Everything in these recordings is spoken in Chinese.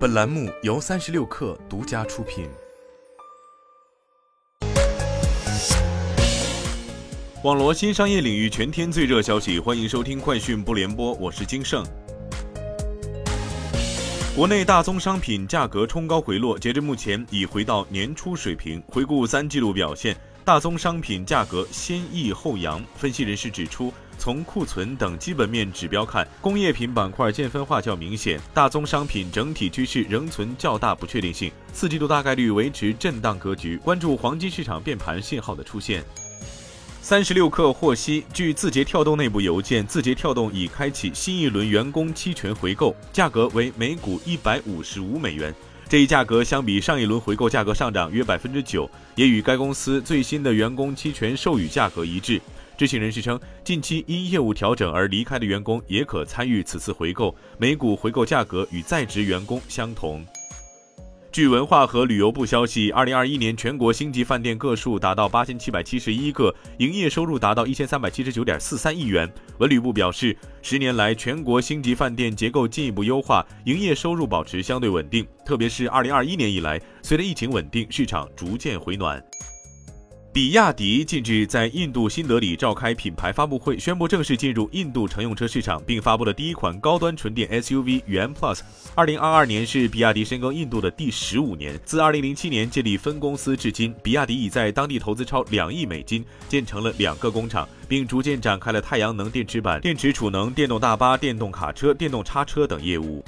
本栏目由三十六氪独家出品。网罗新商业领域全天最热消息，欢迎收听快讯不联播，我是金盛。国内大宗商品价格冲高回落，截至目前已回到年初水平。回顾三季度表现，大宗商品价格先抑后扬。分析人士指出。从库存等基本面指标看，工业品板块见分化较明显，大宗商品整体趋势仍存较大不确定性。四季度大概率维持震荡格局，关注黄金市场变盘信号的出现。三十六氪获悉，据字节跳动内部邮件，字节跳动已开启新一轮员工期权回购，价格为每股一百五十五美元。这一价格相比上一轮回购价格上涨约百分之九，也与该公司最新的员工期权授予价格一致。知情人士称，近期因业务调整而离开的员工也可参与此次回购，每股回购价格与在职员工相同。据文化和旅游部消息，二零二一年全国星级饭店个数达到八千七百七十一个，营业收入达到一千三百七十九点四三亿元。文旅部表示，十年来全国星级饭店结构进一步优化，营业收入保持相对稳定。特别是二零二一年以来，随着疫情稳定，市场逐渐回暖。比亚迪近日在印度新德里召开品牌发布会，宣布正式进入印度乘用车市场，并发布了第一款高端纯电 SUV 元 Plus。二零二二年是比亚迪深耕印度的第十五年。自二零零七年建立分公司至今，比亚迪已在当地投资超两亿美金，建成了两个工厂，并逐渐展开了太阳能电池板、电池储能、电动大巴、电动卡车、电动叉车等业务。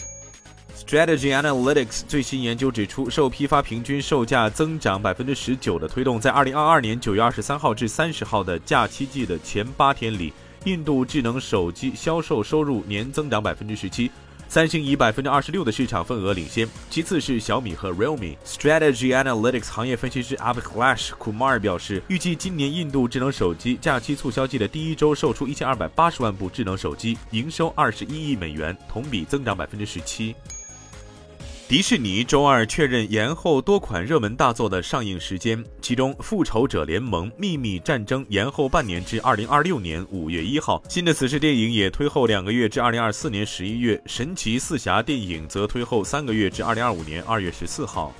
Strategy Analytics 最新研究指出，受批发平均售价增长百分之十九的推动，在二零二二年九月二十三号至三十号的假期季的前八天里，印度智能手机销售收入年增长百分之十七，三星以百分之二十六的市场份额领先，其次是小米和 Realme。Strategy Analytics 行业分析师 Abhilash Kumar 表示，预计今年印度智能手机假期促销季的第一周售出一千二百八十万部智能手机，营收二十一亿美元，同比增长百分之十七。迪士尼周二确认延后多款热门大作的上映时间，其中《复仇者联盟：秘密战争》延后半年至二零二六年五月一号，新的死侍电影也推后两个月至二零二四年十一月，《神奇四侠》电影则推后三个月至二零二五年二月十四号。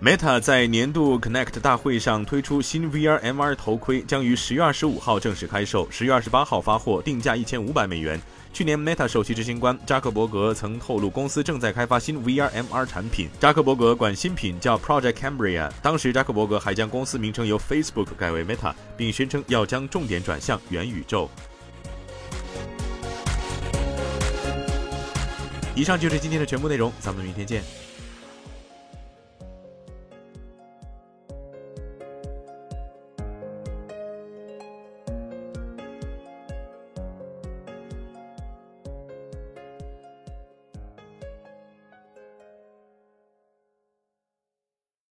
Meta 在年度 Connect 大会上推出新 VR MR 头盔，将于十月二十五号正式开售，十月二十八号发货，定价一千五百美元。去年，Meta 首席执行官扎克伯格曾透露，公司正在开发新 VR/MR 产品。扎克伯格管新品叫 Project Cambria。当时，扎克伯格还将公司名称由 Facebook 改为 Meta，并宣称要将重点转向元宇宙。以上就是今天的全部内容，咱们明天见。